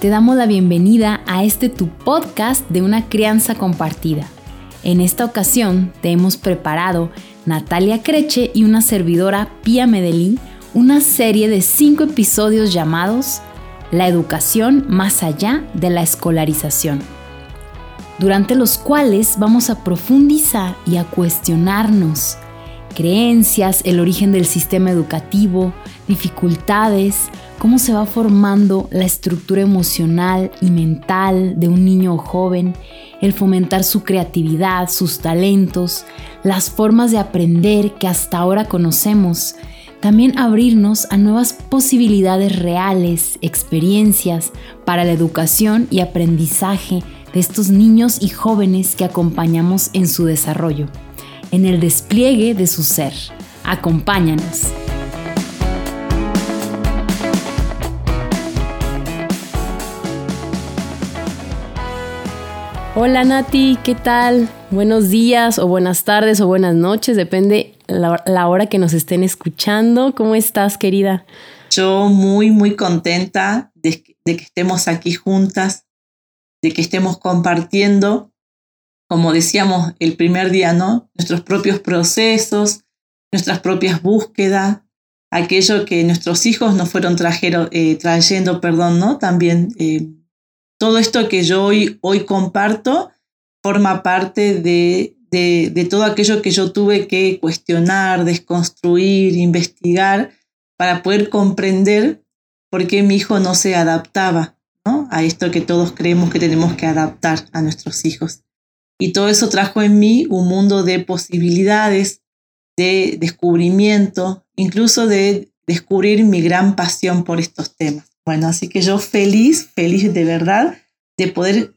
Te damos la bienvenida a este tu podcast de una crianza compartida. En esta ocasión te hemos preparado Natalia Creche y una servidora Pía Medellín una serie de cinco episodios llamados La educación más allá de la escolarización, durante los cuales vamos a profundizar y a cuestionarnos creencias, el origen del sistema educativo, dificultades, cómo se va formando la estructura emocional y mental de un niño o joven, el fomentar su creatividad, sus talentos, las formas de aprender que hasta ahora conocemos, también abrirnos a nuevas posibilidades reales, experiencias para la educación y aprendizaje de estos niños y jóvenes que acompañamos en su desarrollo, en el despliegue de su ser. Acompáñanos. Hola Nati, ¿qué tal? Buenos días o buenas tardes o buenas noches, depende la, hora que nos estén escuchando. ¿Cómo estás, querida? Yo muy, muy contenta de, de que estemos aquí juntas, de que estemos compartiendo, como decíamos el primer día, ¿no? Nuestros propios procesos, nuestras propias búsquedas, aquello que nuestros hijos nos fueron trajero, eh, trayendo, perdón, ¿no? También eh, todo esto que yo hoy, hoy comparto forma parte de, de, todo aquello que yo tuve que cuestionar, desconstruir, investigar para poder comprender por qué mi hijo no se adaptaba a esto que todos creemos que tenemos que adaptar a nuestros hijos. Y todo eso trajo en mí un mundo de posibilidades, de descubrimiento, incluso de descubrir mi gran pasión por estos temas. Bueno, así que yo feliz, feliz de verdad de poder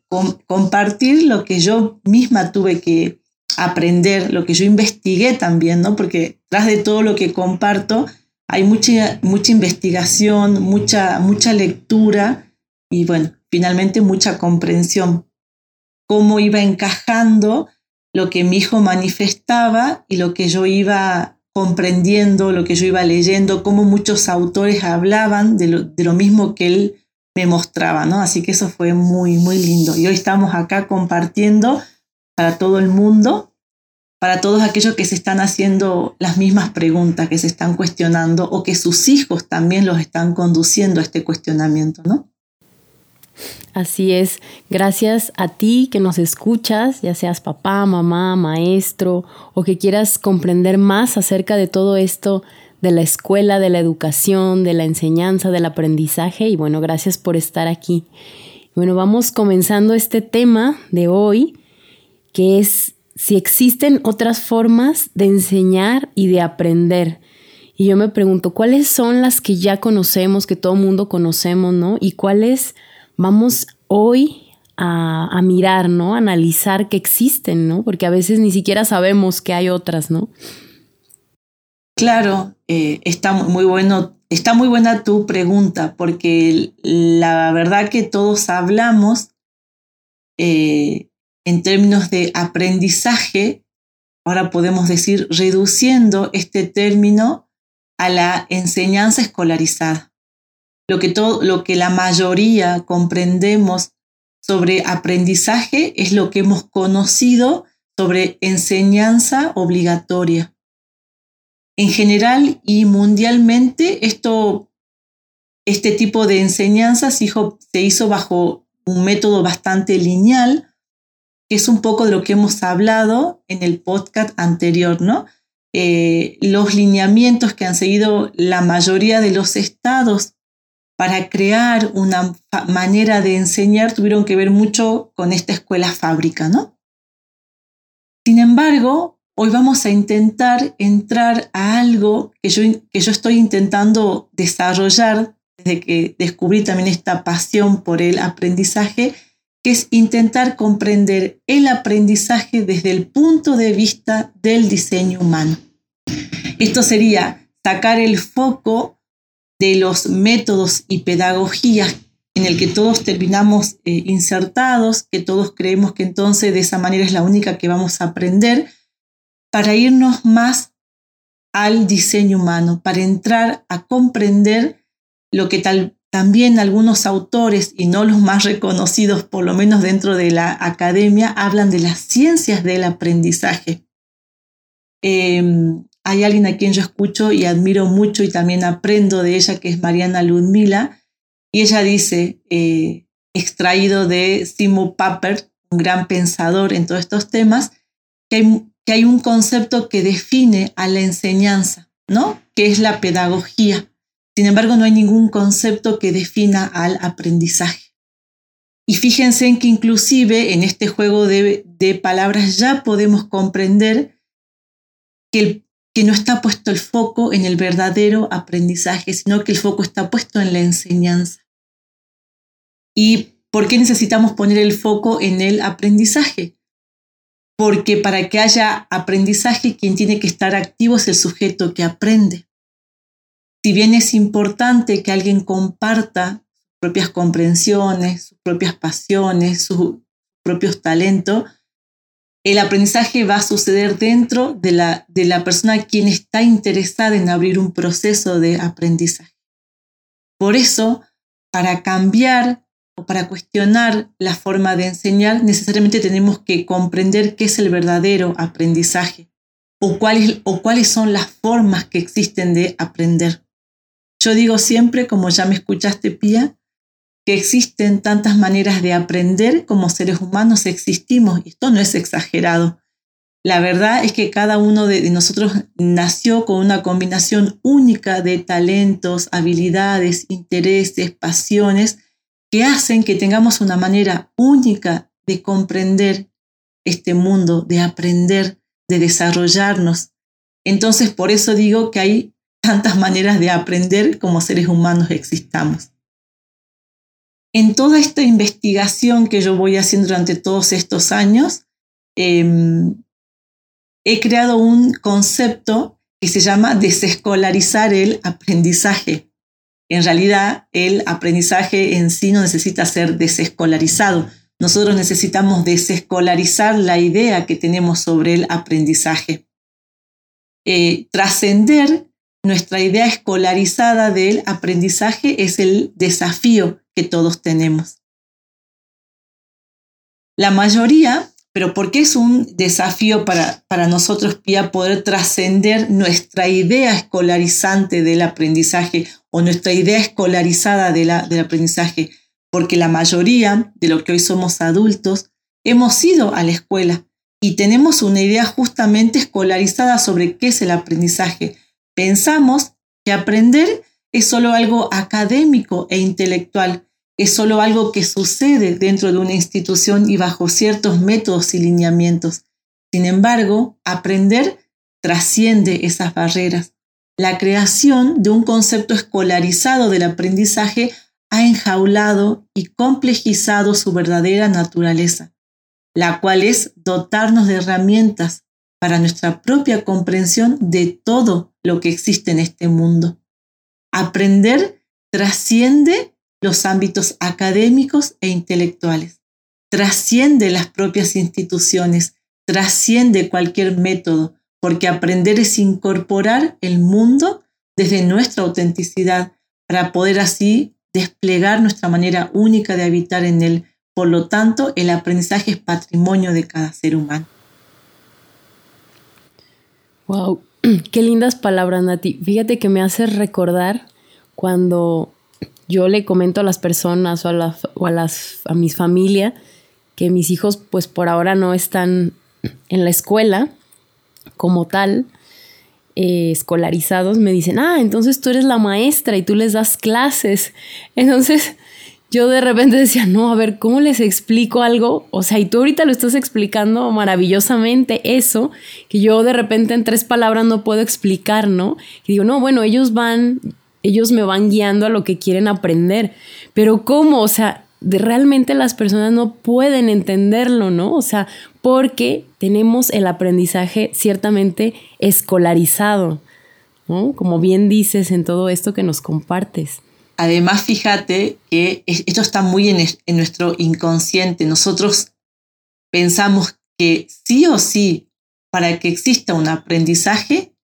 compartir lo que yo misma tuve que aprender, lo que yo investigué también, ¿no? Porque tras de todo lo que comparto hay mucha, mucha investigación, mucha, mucha lectura y bueno, finalmente mucha comprensión. Cómo iba encajando lo que mi hijo manifestaba y lo que yo iba comprendiendo, lo que yo iba leyendo, cómo muchos autores hablaban de lo, mismo que él me mostraba, ¿no? Así que eso fue muy, muy lindo. Y hoy estamos acá compartiendo para todo el mundo, para todos aquellos que se están haciendo las mismas preguntas, que se están cuestionando o que sus hijos también los están conduciendo a este cuestionamiento, ¿no? Así es, gracias a ti que nos escuchas, ya seas papá, mamá, maestro o que quieras comprender más acerca de todo esto de la escuela, de la educación, de la enseñanza, del aprendizaje y bueno, gracias por estar aquí. Bueno, vamos comenzando este tema de hoy que es si existen otras formas de enseñar y de aprender. Y yo me pregunto, ¿cuáles son las que ya conocemos, que todo mundo conocemos, ¿no? Y cuáles vamos hoy a, mirar, ¿no? A analizar que existen, ¿no? Porque a veces ni siquiera sabemos que hay otras, ¿no? Claro, eh, está muy bueno, está muy buena tu pregunta, porque la verdad que todos hablamos eh, en términos de aprendizaje, ahora podemos decir reduciendo este término a la enseñanza escolarizada lo que, todo, lo que la mayoría comprendemos sobre aprendizaje es lo que hemos conocido sobre enseñanza obligatoria. En general y mundialmente, esto, este tipo de enseñanza se hizo, se hizo bajo un método bastante lineal, que es un poco de lo que hemos hablado en el podcast anterior, ¿no? Eh, los lineamientos que han seguido la mayoría de los estados para crear una manera de enseñar tuvieron que ver mucho con esta escuela fábrica, ¿no? Sin embargo, hoy vamos a intentar entrar a algo que yo, que yo estoy intentando desarrollar desde que descubrí también esta pasión por el aprendizaje, que es intentar comprender el aprendizaje desde el punto de vista del diseño humano. Esto sería sacar el foco de los métodos y pedagogías en el que todos terminamos eh, insertados, que todos creemos que entonces de esa manera es la única que vamos a aprender, para irnos más al diseño humano, para entrar a comprender lo que tal, también algunos autores, y no los más reconocidos, por lo menos dentro de la academia, hablan de las ciencias del aprendizaje. Em, hay alguien a quien yo escucho y admiro mucho y también aprendo de ella, que es Mariana Ludmila, y ella dice, eh, extraído de Simo Papert, un gran pensador en todos estos temas, que hay, que hay un concepto que define a la enseñanza, ¿no? Que es la pedagogía. Sin embargo, no hay ningún concepto que defina al aprendizaje. Y fíjense en que inclusive en este juego de, palabras ya podemos comprender que, que no está puesto el foco en el verdadero aprendizaje, sino que el foco está puesto en la enseñanza. ¿Y por qué necesitamos poner el foco en el aprendizaje? Porque para que haya aprendizaje, quien tiene que estar activo es el sujeto que aprende. Si bien es importante que alguien comparta sus propias comprensiones, sus propias pasiones, sus propios talentos, el aprendizaje va a suceder dentro de la, de la persona quien está interesada en abrir un proceso de aprendizaje. Por eso, para cambiar o para cuestionar la forma de enseñar, necesariamente tenemos que comprender qué es el verdadero aprendizaje o cuáles, o cuáles son las formas que existen de aprender. Yo digo siempre, como ya me escuchaste, Pía, que existen tantas maneras de aprender como seres humanos existimos. Y esto no es exagerado. La verdad es que cada uno de nosotros nació con una combinación única de talentos, habilidades, intereses, pasiones que hacen que tengamos una manera única de comprender este mundo, de aprender, de desarrollarnos. Entonces, por eso digo que hay tantas maneras de aprender como seres humanos existamos. En toda esta investigación que yo voy haciendo durante todos estos años, em, he creado un concepto que se llama desescolarizar el aprendizaje. En realidad, el aprendizaje en sí no necesita ser desescolarizado. Nosotros necesitamos desescolarizar la idea que tenemos sobre el aprendizaje. Eh, trascender nuestra idea escolarizada del aprendizaje es el desafío que todos tenemos. La mayoría, pero ¿por qué es un desafío para, para nosotros ya poder trascender nuestra idea escolarizante del aprendizaje o nuestra idea escolarizada de la, del aprendizaje, porque la mayoría de lo que hoy somos adultos hemos ido a la escuela y tenemos una idea justamente escolarizada sobre qué es el aprendizaje. Pensamos que aprender es solo algo académico e intelectual, es solo algo que sucede dentro de una institución y bajo ciertos métodos y lineamientos. Sin embargo, aprender trasciende esas barreras. La creación de un concepto escolarizado del aprendizaje ha enjaulado y complejizado su verdadera naturaleza, la cual es dotarnos de herramientas para nuestra propia comprensión de todo lo que existe en este mundo. Aprender trasciende los ámbitos académicos e intelectuales, trasciende las propias instituciones, trasciende cualquier método, porque aprender es incorporar el mundo desde nuestra autenticidad para poder así desplegar nuestra manera única de habitar en él. Por lo tanto, el aprendizaje es patrimonio de cada ser humano. Wow, qué lindas palabras, Nati. Fíjate que me hace recordar cuando yo le comento a las personas o a, o a, las, a mis familia que mis hijos pues por ahora no están en la escuela como tal, eh, escolarizados, me dicen, ah, entonces tú eres la maestra y tú les das clases. Entonces yo de repente decía, no, a ver, ¿cómo les explico algo? O sea, y tú ahorita lo estás explicando maravillosamente, eso, que yo de repente en tres palabras no puedo explicar, ¿no? Y digo, no, bueno, ellos van, ellos me van guiando a lo que quieren aprender, pero ¿cómo? O sea, realmente las personas no pueden entenderlo, ¿no? O sea, porque tenemos el aprendizaje ciertamente escolarizado, ¿no? Como bien dices en todo esto que nos compartes. Además, fíjate que esto está muy en, en nuestro inconsciente. Nosotros pensamos que sí o sí, para que exista un aprendizaje,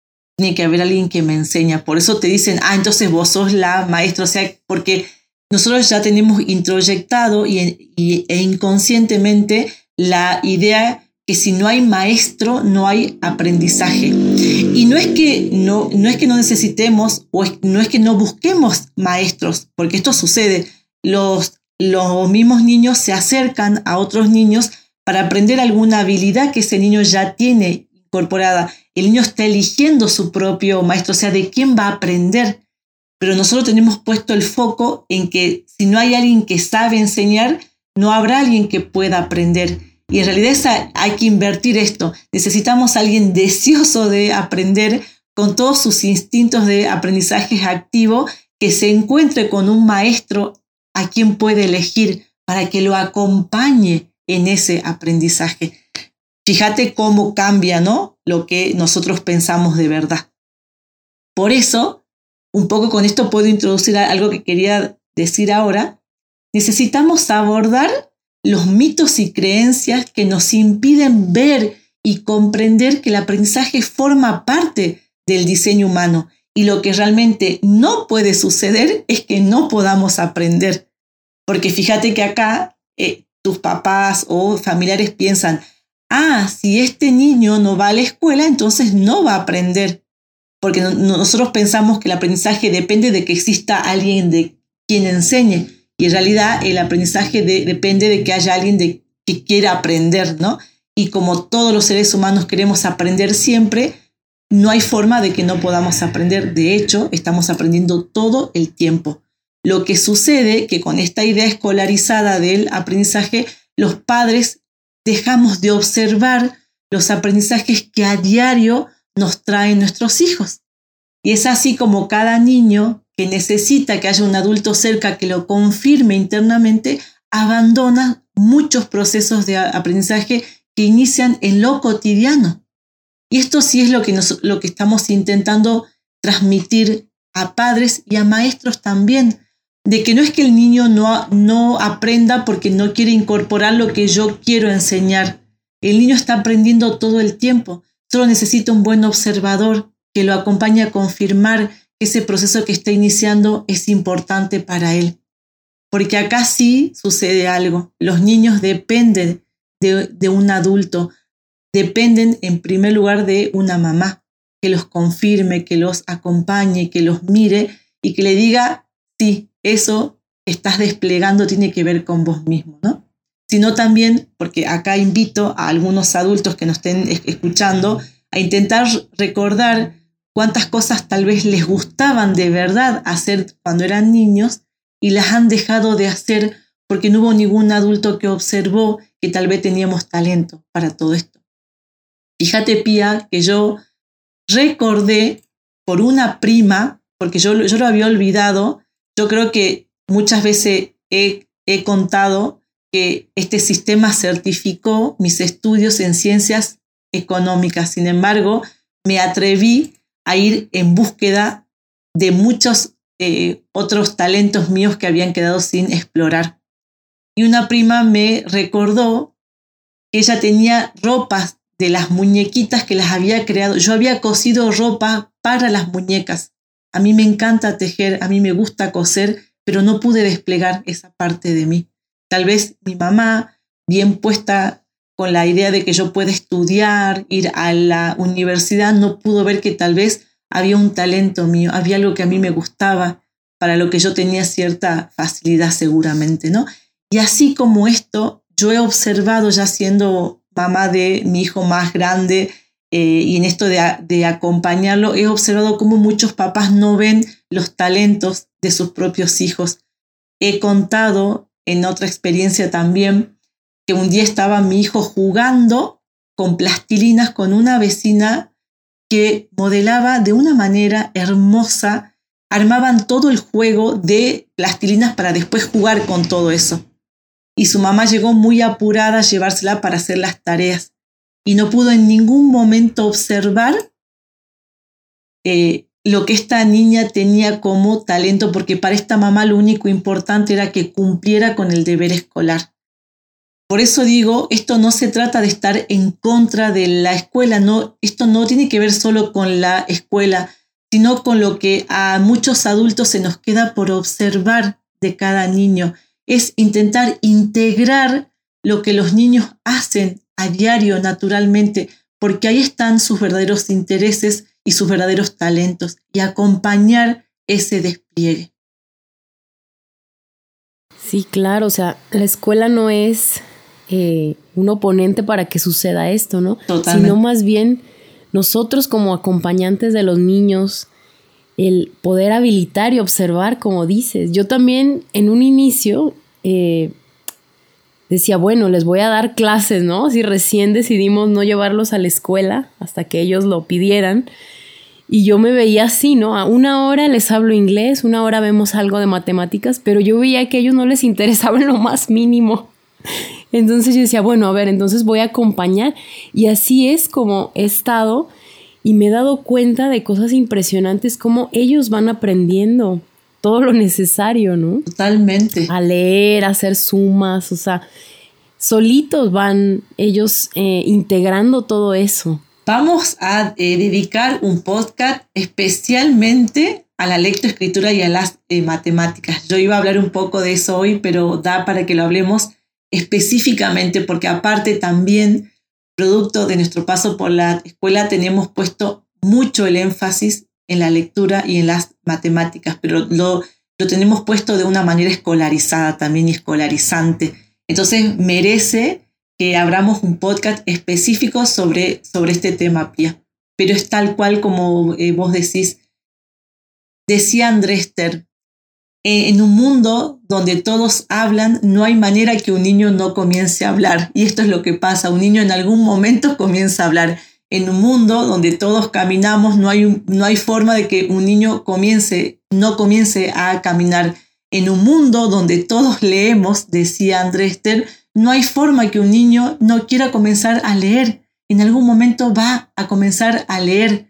tiene que haber alguien que me enseña. Por eso te dicen, ah, entonces vos sos la maestra, o sea, porque nosotros ya tenemos introyectado y, e inconscientemente la idea que si no hay maestro, no hay aprendizaje. Y no es que no, no, es que no necesitemos o no es que no busquemos maestros, porque esto sucede. Los, los mismos niños se acercan a otros niños para aprender alguna habilidad que ese niño ya tiene incorporada. El niño está eligiendo su propio maestro, o sea, de quién va a aprender. Pero nosotros tenemos puesto el foco en que si no hay alguien que sabe enseñar, no habrá alguien que pueda aprender. Y en realidad hay que invertir esto. Necesitamos alguien deseoso de aprender con todos sus instintos de aprendizaje activo, que se encuentre con un maestro a quien puede elegir para que lo acompañe en ese aprendizaje. Fíjate cómo cambia, ¿no? Lo que nosotros pensamos de verdad. Por eso, un poco con esto puedo introducir algo que quería decir ahora. Necesitamos abordar los mitos y creencias que nos impiden ver y comprender que el aprendizaje forma parte del diseño humano y lo que realmente no puede suceder es que no podamos aprender. Porque fíjate que acá eh, tus papás o familiares piensan, ah, si este niño no va a la escuela, entonces no va a aprender. Porque nosotros pensamos que el aprendizaje depende de que exista alguien de quien enseñe. Y en realidad el aprendizaje depende de que haya alguien de, que quiera aprender, ¿no? Y como todos los seres humanos queremos aprender siempre, no hay forma de que no podamos aprender. De hecho, estamos aprendiendo todo el tiempo. Lo que sucede que con esta idea escolarizada del aprendizaje, los padres dejamos de observar los aprendizajes que a diario nos traen nuestros hijos. Y es así como cada niño que necesita que haya un adulto cerca que lo confirme internamente, abandona muchos procesos de aprendizaje que inician en lo cotidiano. Y esto sí es lo que, lo que estamos intentando transmitir a padres y a maestros también, de que no es que el niño no, no aprenda porque no quiere incorporar lo que yo quiero enseñar. El niño está aprendiendo todo el tiempo. Solo necesita un buen observador que lo acompañe a confirmar que ese proceso que está iniciando es importante para él. Porque acá sí sucede algo. Los niños dependen de, de un adulto, dependen en primer lugar de una mamá que los confirme, que los acompañe, que los mire y que le diga, sí, eso estás desplegando tiene que ver con vos mismo, ¿no? Sino también, porque acá invito a algunos adultos que nos estén escuchando a intentar recordar cuántas cosas tal vez les gustaban de verdad hacer cuando eran niños y las han dejado de hacer porque no hubo ningún adulto que observó que tal vez teníamos talento para todo esto. Fíjate, Pía, que yo recordé por una prima, porque yo, yo lo había olvidado, yo creo que muchas veces he, contado que este sistema certificó mis estudios en ciencias económicas. Sin embargo, me atreví a ir en búsqueda de muchos eh, otros talentos míos que habían quedado sin explorar. Y una prima me recordó que ella tenía ropas de las muñequitas que las había creado. Yo había cosido ropa para las muñecas. A mí me encanta tejer, a mí me gusta coser, pero no pude desplegar esa parte de mí. Tal vez mi mamá, bien puesta con la idea de que yo pueda estudiar, ir a la universidad, no pudo ver que tal vez había un talento mío, había algo que a mí me gustaba, para lo que yo tenía cierta facilidad seguramente, ¿no? Y así como esto, yo he observado ya siendo mamá de mi hijo más grande, eh, y en esto de, acompañarlo, he observado cómo muchos papás no ven los talentos de sus propios hijos. He contado en otra experiencia también que un día estaba mi hijo jugando con plastilinas con una vecina que modelaba de una manera hermosa, armaban todo el juego de plastilinas para después jugar con todo eso. Y su mamá llegó muy apurada a llevársela para hacer las tareas y no pudo en ningún momento observar eh, lo que esta niña tenía como talento, porque para esta mamá lo único importante era que cumpliera con el deber escolar. Por eso digo, esto no se trata de estar en contra de la escuela, no, esto no tiene que ver solo con la escuela, sino con lo que a muchos adultos se nos queda por observar de cada niño. Es intentar integrar lo que los niños hacen a diario naturalmente, porque ahí están sus verdaderos intereses y sus verdaderos talentos y acompañar ese despliegue. Sí, claro, o sea, la escuela no es eh, un oponente para que suceda esto, ¿no? Totalmente. Sino más bien nosotros como acompañantes de los niños, el poder habilitar y observar, como dices. Yo también en un inicio eh, decía, bueno, les voy a dar clases, ¿no? Si recién decidimos no llevarlos a la escuela hasta que ellos lo pidieran. Y yo me veía así, ¿no? A una hora les hablo inglés, una hora vemos algo de matemáticas, pero yo veía que ellos no les interesaba lo más mínimo. Entonces yo decía, bueno, a ver, entonces voy a acompañar. Y así es como he estado y me he dado cuenta de cosas impresionantes, como ellos van aprendiendo todo lo necesario, ¿no? Totalmente. A leer, a hacer sumas, o sea, solitos van ellos eh, integrando todo eso. Vamos a eh, dedicar un podcast especialmente a la lectoescritura y a las eh, matemáticas. Yo iba a hablar un poco de eso hoy, pero da para que lo hablemos específicamente, porque aparte también, producto de nuestro paso por la escuela, tenemos puesto mucho el énfasis en la lectura y en las matemáticas, pero lo, lo tenemos puesto de una manera escolarizada también y escolarizante. Entonces merece que abramos un podcast específico sobre, sobre este tema, Pia. Pero es tal cual como eh, vos decís. Decía Andrés Ter, eh, en un mundo donde todos hablan, no hay manera que un niño no comience a hablar. Y esto es lo que pasa, un niño en algún momento comienza a hablar. En un mundo donde todos caminamos, no hay, no hay forma de que un niño comience, no comience a caminar. En un mundo donde todos leemos, decía Andrés Ter, no hay forma que un niño no quiera comenzar a leer. En algún momento va a comenzar a leer.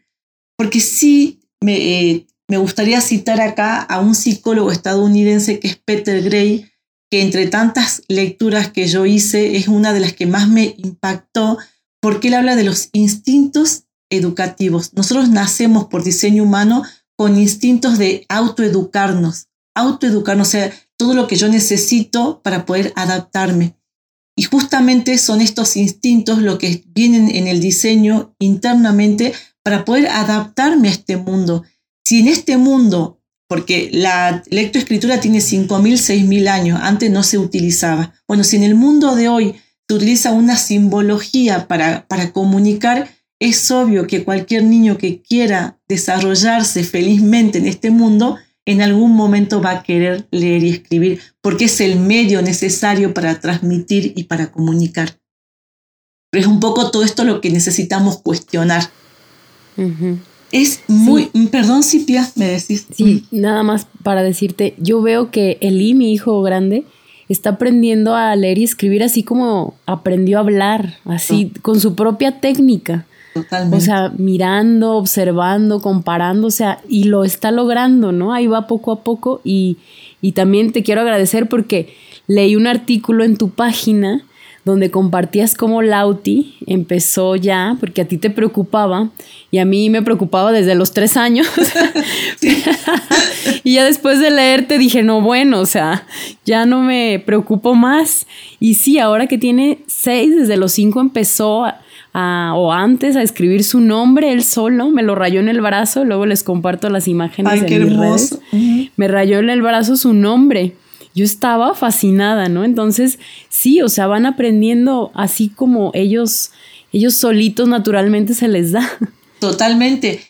Porque sí me, eh, me gustaría citar acá a un psicólogo estadounidense que es Peter Gray, que entre tantas lecturas que yo hice es una de las que más me impactó porque él habla de los instintos educativos. Nosotros nacemos por diseño humano con instintos de autoeducarnos, autoeducarnos, o sea, todo lo que yo necesito para poder adaptarme. Y justamente son estos instintos lo que vienen en el diseño internamente para poder adaptarme a este mundo. Si en este mundo, porque la lectoescritura tiene 5.000, 6.000 años, antes no se utilizaba. Bueno, si en el mundo de hoy utiliza una simbología para, para comunicar, es obvio que cualquier niño que quiera desarrollarse felizmente en este mundo, en algún momento va a querer leer y escribir, porque es el medio necesario para transmitir y para comunicar. Pero es un poco todo esto lo que necesitamos cuestionar. Es muy, perdón Cipia, me decís. Sí, nada más para decirte, yo veo que Eli, mi hijo grande, está aprendiendo a leer y escribir así como aprendió a hablar, así, con su propia técnica. Totalmente. O sea, mirando, observando, comparando, o sea, y lo está logrando, ¿no? Ahí va poco a poco y, y también te quiero agradecer porque leí un artículo en tu página donde compartías cómo Lauti empezó ya, porque a ti te preocupaba y a mí me preocupaba desde los tres años. y ya después de leerte dije, no, bueno, o sea, ya no me preocupo más. Y sí, ahora que tiene seis, desde los cinco empezó a, o antes a escribir su nombre él solo, me lo rayó en el brazo, luego les comparto las imágenes Ay, qué hermoso. Me rayó en el brazo su nombre yo estaba fascinada, ¿no? Entonces, sí, o sea, van aprendiendo así como ellos, ellos solitos naturalmente se les da. Totalmente.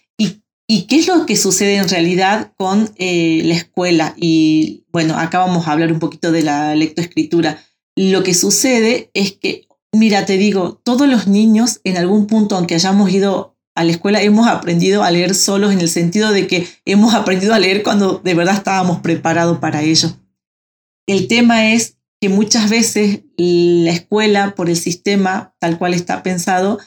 ¿Y, qué es lo que sucede en realidad con eh, la escuela? Y bueno, acá vamos a hablar un poquito de la lectoescritura. Lo que sucede es que, mira, te digo, todos los niños en algún punto, aunque hayamos ido a la escuela, hemos aprendido a leer solos en el sentido de que hemos aprendido a leer cuando de verdad estábamos preparados para ello. El tema es que muchas veces la escuela, por el sistema tal cual está pensado,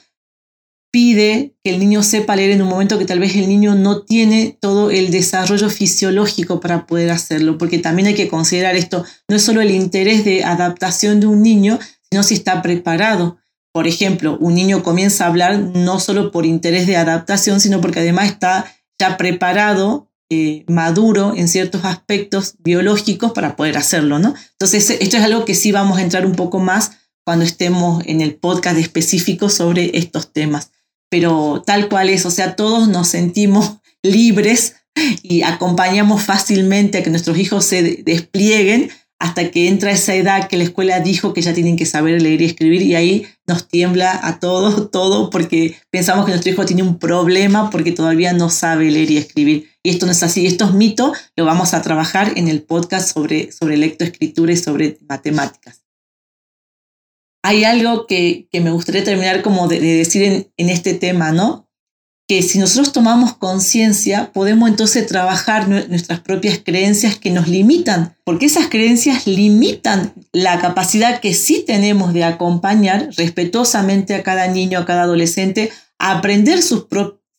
pide que el niño sepa leer en un momento que tal vez el niño no tiene todo el desarrollo fisiológico para poder hacerlo, porque también hay que considerar esto, no es solo el interés de adaptación de un niño, sino si está preparado. Por ejemplo, un niño comienza a hablar no solo por interés de adaptación, sino porque además está ya preparado eh, maduro en ciertos aspectos biológicos para poder hacerlo, ¿no? Entonces, esto es algo que sí vamos a entrar un poco más cuando estemos en el podcast específico sobre estos temas. Pero tal cual es, o sea, todos nos sentimos libres y acompañamos fácilmente a que nuestros hijos se desplieguen hasta que entra esa edad que la escuela dijo que ya tienen que saber leer y escribir y ahí nos tiembla a todos todo porque pensamos que nuestro hijo tiene un problema porque todavía no sabe leer y escribir. Y esto no es así, esto es mito, lo vamos a trabajar en el podcast sobre, sobre lectoescritura y sobre matemáticas. Hay algo que, me gustaría terminar como de, decir en, en este tema, ¿no? Que si nosotros tomamos conciencia, podemos entonces trabajar nuestras propias creencias que nos limitan, porque esas creencias limitan la capacidad que sí tenemos de acompañar respetuosamente a cada niño, a cada adolescente, a aprender sus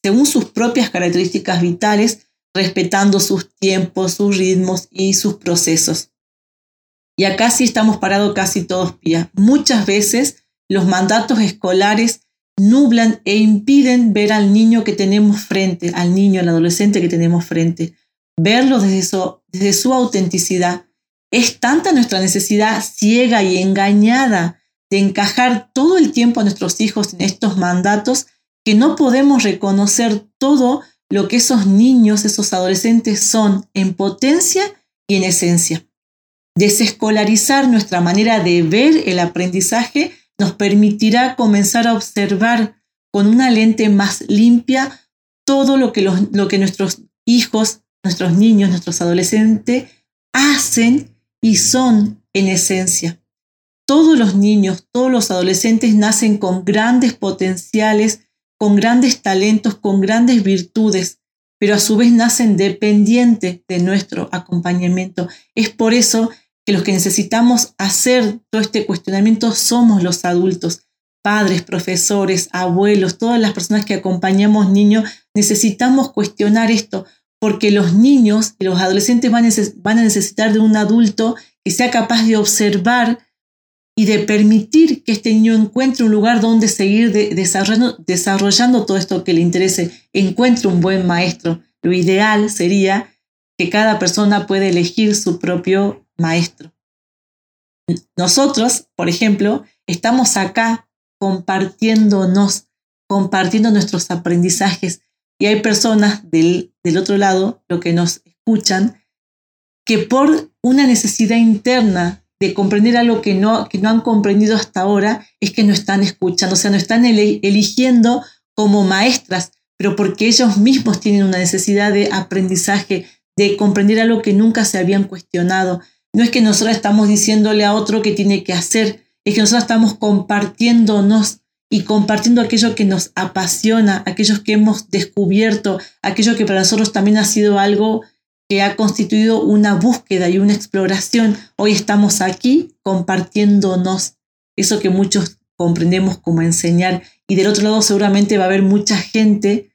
según sus propias características vitales, respetando sus tiempos, sus ritmos y sus procesos. Y acá sí estamos parados casi todos pías. Muchas veces los mandatos escolares nublan e impiden ver al niño que tenemos frente, al niño, al adolescente que tenemos frente. Verlo desde su, autenticidad. Es tanta nuestra necesidad ciega y engañada de encajar todo el tiempo a nuestros hijos en estos mandatos que no podemos reconocer todo lo que esos niños, esos adolescentes son en potencia y en esencia. Desescolarizar nuestra manera de ver el aprendizaje nos permitirá comenzar a observar con una lente más limpia todo lo que, lo que nuestros hijos, nuestros niños, nuestros adolescentes hacen y son en esencia. Todos los niños, todos los adolescentes nacen con grandes potenciales, con grandes talentos, con grandes virtudes, pero a su vez nacen dependientes de nuestro acompañamiento. Es por eso que los que necesitamos hacer todo este cuestionamiento somos los adultos, padres, profesores, abuelos, todas las personas que acompañamos niños, necesitamos cuestionar esto, porque los niños y los adolescentes van, a necesitar de un adulto que sea capaz de observar y de permitir que este niño encuentre un lugar donde seguir desarrollando, desarrollando todo esto que le interese, encuentre un buen maestro. Lo ideal sería que cada persona pueda elegir su propio maestro. Nosotros, por ejemplo, estamos acá compartiéndonos, compartiendo nuestros aprendizajes y hay personas del, del otro lado, lo que nos escuchan, que por una necesidad interna de comprender algo que no, que no han comprendido hasta ahora, es que no están escuchando, o sea, no están eligiendo como maestras, pero porque ellos mismos tienen una necesidad de aprendizaje, de comprender algo que nunca se habían cuestionado. No es que nosotros estamos diciéndole a otro que tiene que hacer, es que nosotros estamos compartiéndonos y compartiendo aquello que nos apasiona, aquello que hemos descubierto, aquello que para nosotros también ha sido algo que ha constituido una búsqueda y una exploración. Hoy estamos aquí compartiéndonos eso que muchos comprendemos como enseñar. Y del otro lado seguramente va a haber mucha gente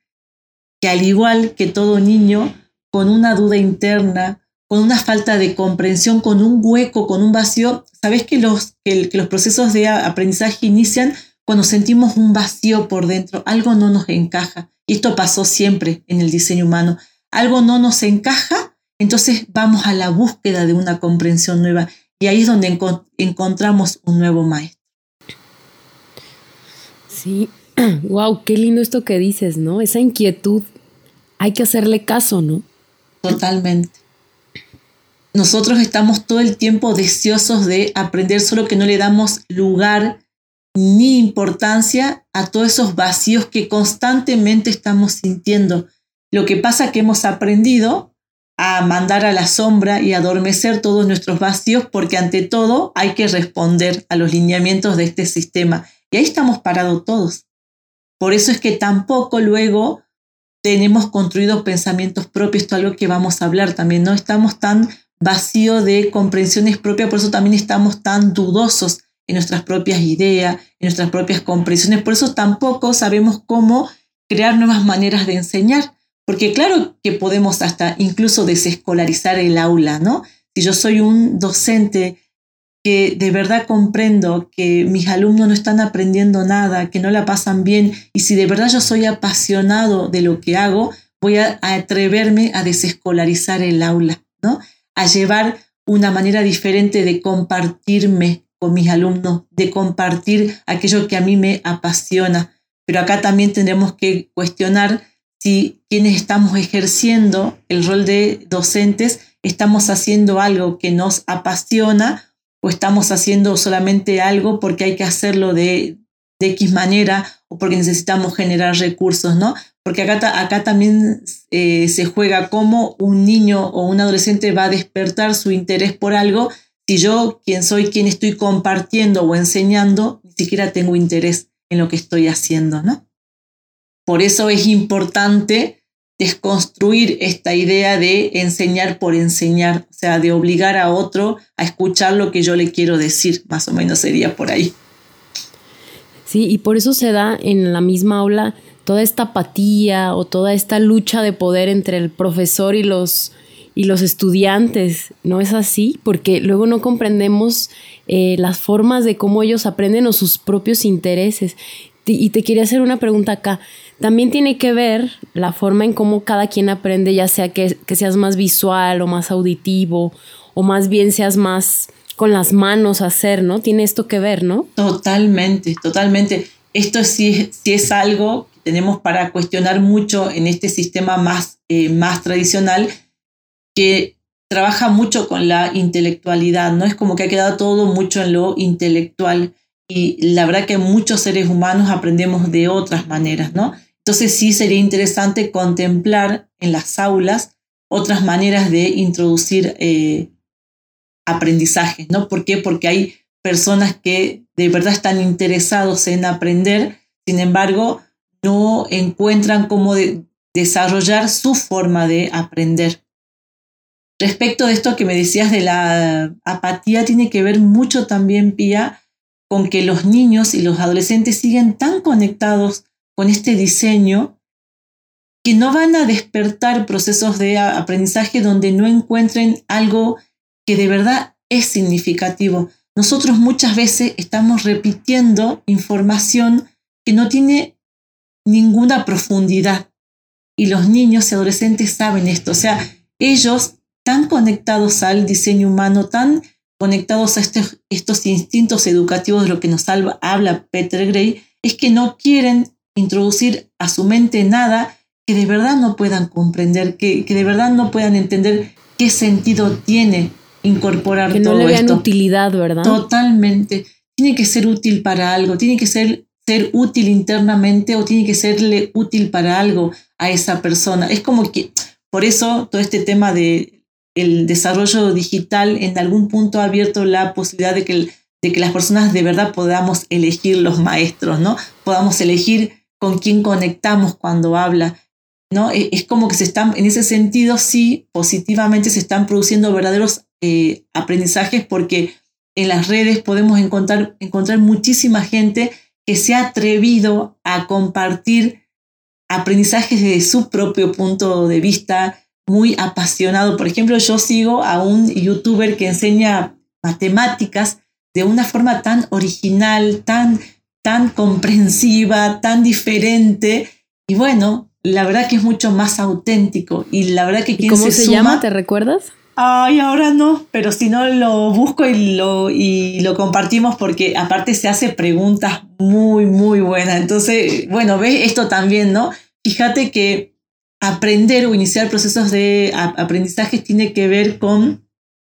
que al igual que todo niño, con una duda interna, con una falta de comprensión, con un hueco, con un vacío. Sabes que los, que, los procesos de aprendizaje inician cuando sentimos un vacío por dentro, algo no nos encaja. Y esto pasó siempre en el diseño humano. Algo no nos encaja, entonces vamos a la búsqueda de una comprensión nueva. Y ahí es donde encontramos un nuevo maestro. Sí, wow, qué lindo esto que dices, ¿no? Esa inquietud, hay que hacerle caso, ¿no? Totalmente nosotros estamos todo el tiempo deseosos de aprender, solo que no le damos lugar ni importancia a todos esos vacíos que constantemente estamos sintiendo. Lo que pasa es que hemos aprendido a mandar a la sombra y adormecer todos nuestros vacíos porque ante todo hay que responder a los lineamientos de este sistema. Y ahí estamos parados todos. Por eso es que tampoco luego tenemos construidos pensamientos propios, esto es algo que vamos a hablar también, no estamos tan vacío de comprensiones propias, por eso también estamos tan dudosos en nuestras propias ideas, en nuestras propias comprensiones, por eso tampoco sabemos cómo crear nuevas maneras de enseñar, porque claro que podemos hasta incluso desescolarizar el aula, ¿no? Si yo soy un docente que de verdad comprendo que mis alumnos no están aprendiendo nada, que no la pasan bien, y si de verdad yo soy apasionado de lo que hago, voy a, atreverme a desescolarizar el aula, ¿no? A llevar una manera diferente de compartirme con mis alumnos, de compartir aquello que a mí me apasiona. Pero acá también tendremos que cuestionar si quienes estamos ejerciendo el rol de docentes estamos haciendo algo que nos apasiona o estamos haciendo solamente algo porque hay que hacerlo de, de X manera o porque necesitamos generar recursos, ¿no? Porque acá, acá también eh, se juega cómo un niño o un adolescente va a despertar su interés por algo si yo, quien soy, quien estoy compartiendo o enseñando, ni siquiera tengo interés en lo que estoy haciendo, ¿no? Por eso es importante desconstruir esta idea de enseñar por enseñar, o sea, de obligar a otro a escuchar lo que yo le quiero decir, más o menos sería por ahí. Sí, y por eso se da en la misma aula toda esta apatía o toda esta lucha de poder entre el profesor y los, y los estudiantes. ¿No es así? Porque luego no comprendemos eh, las formas de cómo ellos aprenden o sus propios intereses. Y te quería hacer una pregunta acá. También tiene que ver la forma en cómo cada quien aprende, ya sea que, que seas más visual o más auditivo, o más bien seas más con las manos hacer, ¿no? Tiene esto que ver, ¿no? Totalmente, totalmente. Esto sí, sí es algo que tenemos para cuestionar mucho en este sistema más, eh, más tradicional que trabaja mucho con la intelectualidad, ¿no? Es como que ha quedado todo mucho en lo intelectual y la verdad que muchos seres humanos aprendemos de otras maneras, ¿no? Entonces sí sería interesante contemplar en las aulas otras maneras de introducir eh, aprendizaje, ¿no? ¿Por qué? Porque hay personas que de verdad están interesados en aprender, sin embargo, no encuentran cómo desarrollar su forma de aprender. Respecto de esto que me decías de la apatía, tiene que ver mucho también, Pía, con que los niños y los adolescentes siguen tan conectados con este diseño que no van a despertar procesos de aprendizaje donde no encuentren algo que de verdad es significativo. Nosotros muchas veces estamos repitiendo información que no tiene ninguna profundidad. Y los niños y adolescentes saben esto. O sea, ellos tan conectados al diseño humano, tan conectados a estos, estos instintos educativos de lo que nos habla Peter Gray, es que no quieren introducir a su mente nada que de verdad no puedan comprender, que, que de verdad no puedan entender qué sentido tiene incorporar que no le vean utilidad, ¿verdad? Totalmente. Tiene que ser útil para algo, tiene que ser, ser útil internamente o tiene que serle útil para algo a esa persona. Es como que, por eso todo este tema de el desarrollo digital en algún punto ha abierto la posibilidad de que, de que las personas de verdad podamos elegir los maestros, ¿no? Podamos elegir con quién conectamos cuando habla. ¿no? E, es como que se están, en ese sentido, sí, positivamente se están produciendo verdaderos eh, aprendizajes porque en las redes podemos encontrar, encontrar muchísima gente que se ha atrevido a compartir aprendizajes desde su propio punto de vista, muy apasionado. Por ejemplo, yo sigo a un youtuber que enseña matemáticas de una forma tan original, tan, tan comprensiva, tan diferente. Y bueno, la verdad que es mucho más auténtico. Y la verdad que quien ¿Cómo se, llama? ¿Te recuerdas? Ay, ahora no, pero si no lo busco y lo, y lo compartimos porque aparte se hace preguntas muy, muy buenas. Entonces, bueno, ves esto también, ¿no? Fíjate que aprender o iniciar procesos de aprendizaje tiene que ver con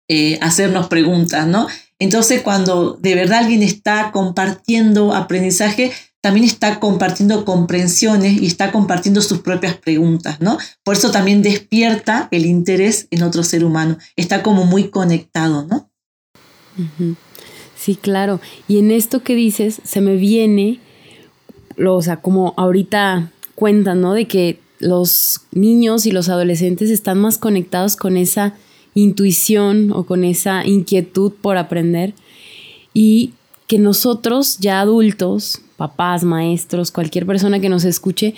eh, hacernos preguntas, ¿no? Entonces, cuando de verdad alguien está compartiendo aprendizaje, también está compartiendo comprensiones y está compartiendo sus propias preguntas, ¿no? Por eso también despierta el interés en otro ser humano. Está como muy conectado, ¿no? Sí, claro. Y en esto que dices, se me viene, o sea, como ahorita cuentan, ¿no? De que los niños y los adolescentes están más conectados con esa intuición o con esa inquietud por aprender y que nosotros ya adultos papás, maestros, cualquier persona que nos escuche,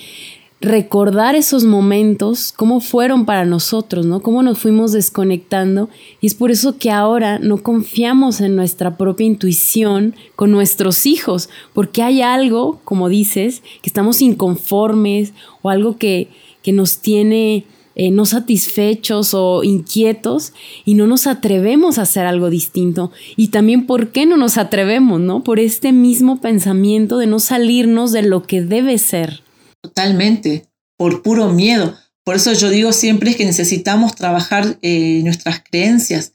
recordar esos momentos, cómo fueron para nosotros, ¿no? Cómo nos fuimos desconectando. Y es por eso que ahora no confiamos en nuestra propia intuición con nuestros hijos, porque hay algo, como dices, que estamos inconformes o algo que, que nos tiene eh, no satisfechos o inquietos y no nos atrevemos a hacer algo distinto. Y también por qué no nos atrevemos, ¿no? Por este mismo pensamiento de no salirnos de lo que debe ser. Totalmente, por puro miedo. Por eso yo digo siempre es que necesitamos trabajar eh, nuestras creencias.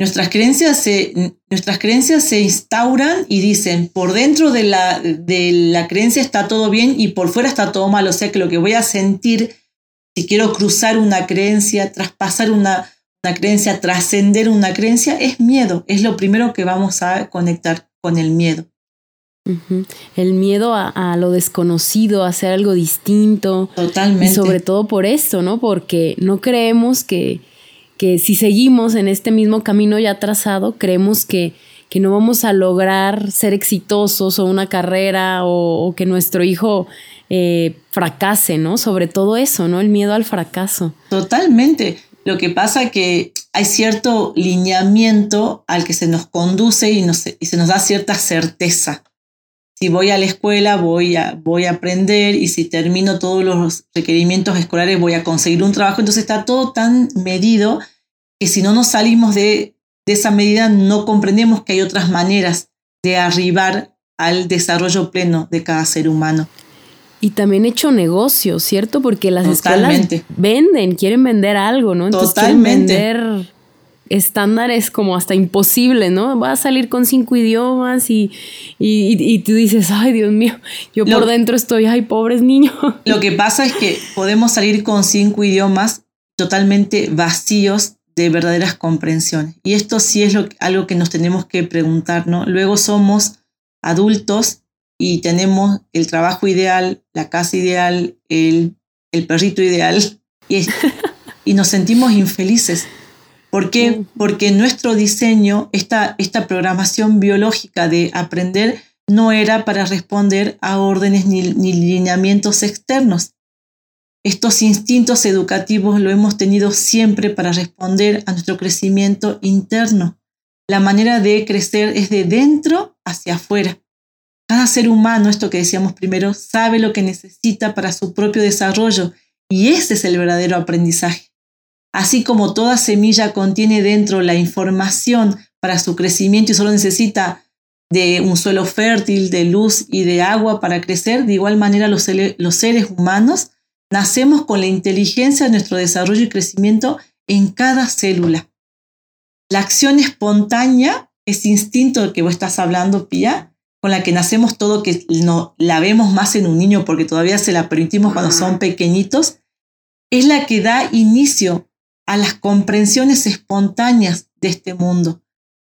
Nuestras creencias, se, nuestras creencias se instauran y dicen, por dentro de la, de la creencia está todo bien y por fuera está todo mal. O sea que lo que voy a sentir si quiero cruzar una creencia, traspasar una, creencia, trascender una creencia, es miedo. Es lo primero que vamos a conectar con el miedo. El miedo a, lo desconocido, a hacer algo distinto. Totalmente. Y sobre todo por esto, ¿no? Porque no creemos que, que si seguimos en este mismo camino ya trazado, creemos que, que no vamos a lograr ser exitosos o una carrera o que nuestro hijo eh, fracase, ¿no? Sobre todo eso, ¿no? El miedo al fracaso. Totalmente. Lo que pasa que hay cierto lineamiento al que se nos conduce y, y se nos da cierta certeza. Si voy a la escuela, voy a, voy a aprender y si termino todos los requerimientos escolares, voy a conseguir un trabajo. Entonces está todo tan medido que si no nos salimos de, de esa medida, no comprendemos que hay otras maneras de arribar al desarrollo pleno de cada ser humano. Y también hecho negocio, ¿cierto? Porque las escuelas venden, quieren vender algo, ¿no? Entonces Totalmente. quieren vender estándares como hasta imposible, ¿no? Va a salir con cinco idiomas y, y, tú dices, ay Dios mío, yo por dentro estoy, ay, pobres niños. Lo que pasa es que podemos salir con cinco idiomas totalmente vacíos de verdaderas comprensiones. Y esto sí es lo, algo que nos tenemos que preguntar, ¿no? Luego somos adultos y tenemos el trabajo ideal, la casa ideal, el, el perrito ideal y, y, nos sentimos infelices. ¿Por qué? Porque nuestro diseño, esta, esta programación biológica de aprender, no era para responder a órdenes ni, ni lineamientos externos. Estos instintos educativos lo hemos tenido siempre para responder a nuestro crecimiento interno. La manera de crecer es de dentro hacia afuera. Cada ser humano, esto que decíamos primero, sabe lo que necesita para su propio desarrollo y ese es el verdadero aprendizaje. Así como toda semilla contiene dentro la información para su crecimiento y solo necesita de un suelo fértil, de luz y de agua para crecer, de igual manera los, los seres humanos nacemos con la inteligencia de nuestro desarrollo y crecimiento en cada célula. La acción espontánea, ese instinto del que vos estás hablando, Pía, con la que nacemos todo, que no, la vemos más en un niño porque todavía se la permitimos cuando son pequeñitos, es la que da inicio a las comprensiones espontáneas de este mundo.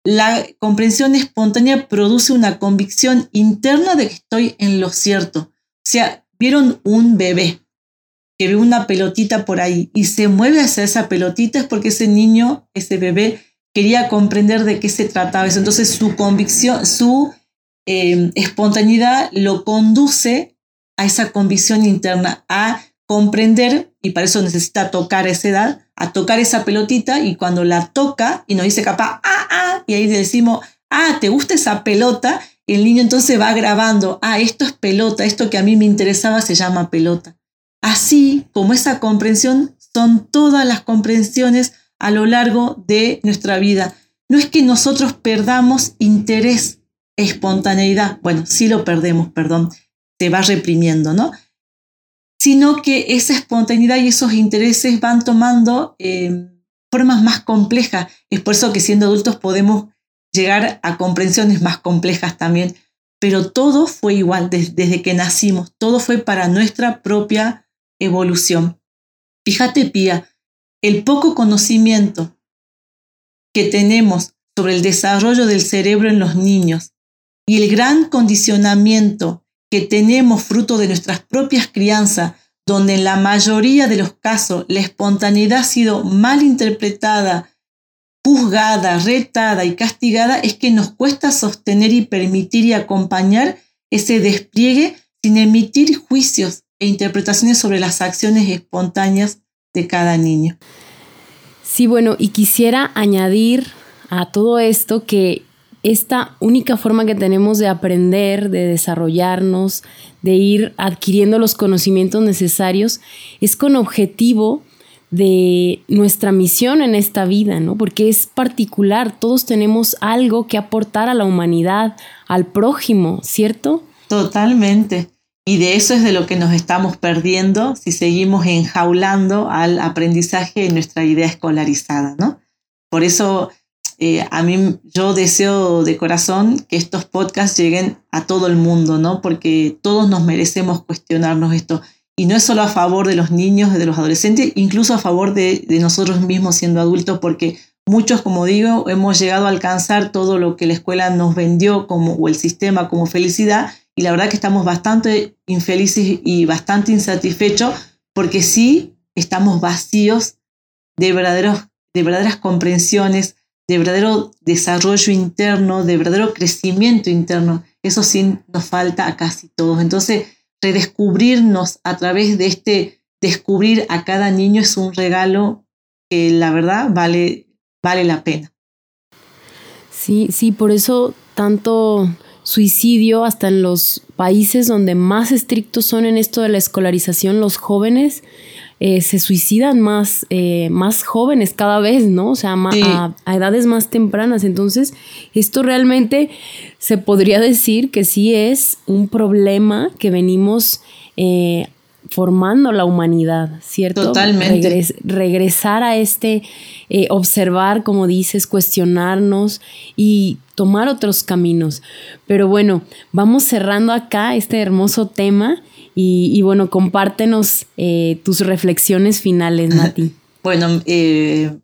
La comprensión espontánea produce una convicción interna de que estoy en lo cierto. O sea, vieron un bebé que ve una pelotita por ahí y se mueve hacia esa pelotita es porque ese niño, ese bebé, quería comprender de qué se trataba. Entonces su convicción, su eh, espontaneidad lo conduce a esa convicción interna, a comprender, y para eso necesita tocar a esa edad, a tocar esa pelotita y cuando la toca y nos dice capaz, ah, ah, y ahí decimos, ah, ¿te gusta esa pelota? el niño entonces va grabando, ah, esto es pelota, esto que a mí me interesaba se llama pelota. Así como esa comprensión son todas las comprensiones a lo largo de nuestra vida. No es que nosotros perdamos interés espontaneidad, bueno, sí lo perdemos, perdón, se va reprimiendo, ¿no? Sino que esa espontaneidad y esos intereses van tomando em, formas más complejas. Es por eso que siendo adultos podemos llegar a comprensiones más complejas también. Pero todo fue igual desde que nacimos, todo fue para nuestra propia evolución. Fíjate, Pía, el poco conocimiento que tenemos sobre el desarrollo del cerebro en los niños y el gran condicionamiento que tenemos fruto de nuestras propias crianzas, donde en la mayoría de los casos la espontaneidad ha sido mal interpretada, juzgada, retada y castigada, es que nos cuesta sostener y permitir y acompañar ese despliegue sin emitir juicios e interpretaciones sobre las acciones espontáneas de cada niño. Sí, bueno, y quisiera añadir a todo esto que esta única forma que tenemos de aprender, de desarrollarnos, de ir adquiriendo los conocimientos necesarios, es con objetivo de nuestra misión en esta vida, ¿no? Porque es particular, todos tenemos algo que aportar a la humanidad, al prójimo, ¿cierto? Totalmente. Y de eso es de lo que nos estamos perdiendo si seguimos enjaulando al aprendizaje en nuestra idea escolarizada, ¿no? Por eso eh, a mí yo deseo de corazón que estos podcasts lleguen a todo el mundo, ¿no? Porque todos nos merecemos cuestionarnos esto. Y no es solo a favor de los niños, de los adolescentes, incluso a favor de, de nosotros mismos siendo adultos, porque muchos, como digo, hemos llegado a alcanzar todo lo que la escuela nos vendió como, o el sistema como felicidad, y la verdad que estamos bastante infelices y bastante insatisfechos porque sí estamos vacíos de, verdaderos, de verdaderas comprensiones, de verdadero desarrollo interno, de verdadero crecimiento interno. Eso sí nos falta a casi todos. Entonces, redescubrirnos a través de este descubrir a cada niño es un regalo que la verdad vale, vale la pena. Sí, sí, por eso tanto suicidio hasta en los países donde más estrictos son en esto de la escolarización los jóvenes eh, se suicidan más, eh, más jóvenes cada vez, ¿no? O sea, a, edades más tempranas. Entonces, esto realmente se podría decir que sí es un problema que venimos eh, formando la humanidad, ¿cierto? Totalmente. regresar a este, observar, como dices, cuestionarnos y tomar otros caminos. Pero bueno, vamos cerrando acá este hermoso tema y, bueno, compártenos eh, tus reflexiones finales, Nati. bueno, eh,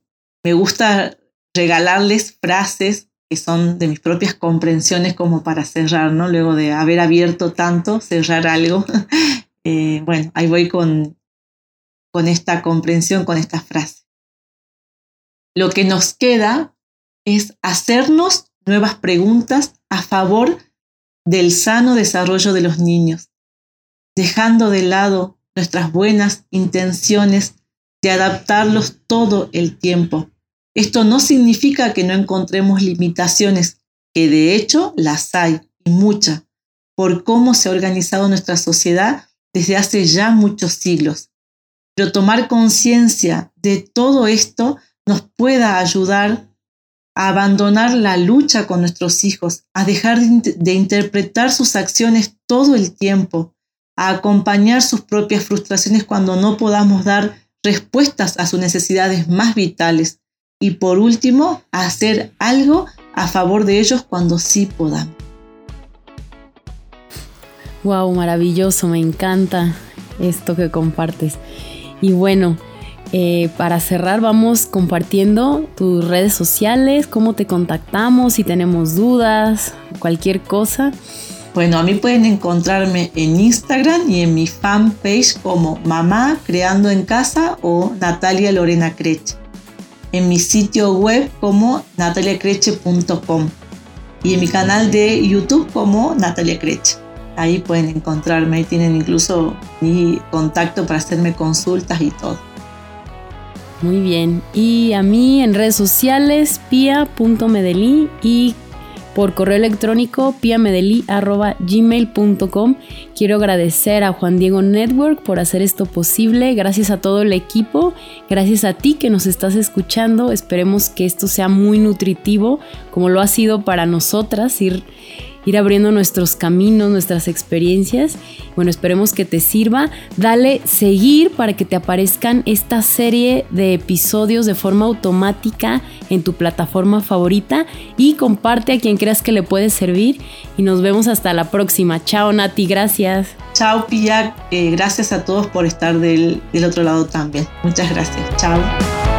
me gusta regalarles frases que son de mis propias comprensiones como para cerrar, ¿no? Luego de haber abierto tanto, cerrar algo. Eh, bueno, ahí voy con, con esta comprensión, con esta frase. Lo que nos queda es hacernos nuevas preguntas a favor del sano desarrollo de los niños dejando de lado nuestras buenas intenciones de adaptarlos todo el tiempo. Esto no significa que no encontremos limitaciones, que de hecho las hay y muchas, por cómo se ha organizado nuestra sociedad desde hace ya muchos siglos. Pero tomar conciencia de todo esto nos pueda ayudar a abandonar la lucha con nuestros hijos, a dejar de interpretar sus acciones todo el tiempo, a acompañar sus propias frustraciones cuando no podamos dar respuestas a sus necesidades más vitales y por último, a hacer algo a favor de ellos cuando sí podamos. Wow, maravilloso, me encanta esto que compartes. Y bueno, eh, para cerrar vamos compartiendo tus redes sociales, cómo te contactamos, si tenemos dudas, cualquier cosa. Bueno, a mí pueden encontrarme en Instagram y en mi fanpage como Mamá Creando en Casa o Natalia Lorena Creche. En mi sitio web como nataliacreche.com y en mi canal de YouTube como Natalia Creche. Ahí pueden encontrarme, ahí tienen incluso mi contacto para hacerme consultas y todo. Muy bien. Y a mí en redes sociales, pia.medellín y por correo electrónico piamedeli.gmail.com. Quiero agradecer a Juan Diego Network por hacer esto posible. Gracias a todo el equipo. Gracias a ti que nos estás escuchando. Esperemos que esto sea muy nutritivo como lo ha sido para nosotras ir ir abriendo nuestros caminos, nuestras experiencias. Bueno, esperemos que te sirva. Dale seguir para que te aparezcan esta serie de episodios de forma automática en tu plataforma favorita y comparte a quien creas que le puede servir. Y nos vemos hasta la próxima. Chao Nati, gracias. Chao Pia, eh, gracias a todos por estar del, del otro lado también. Muchas gracias. Chao.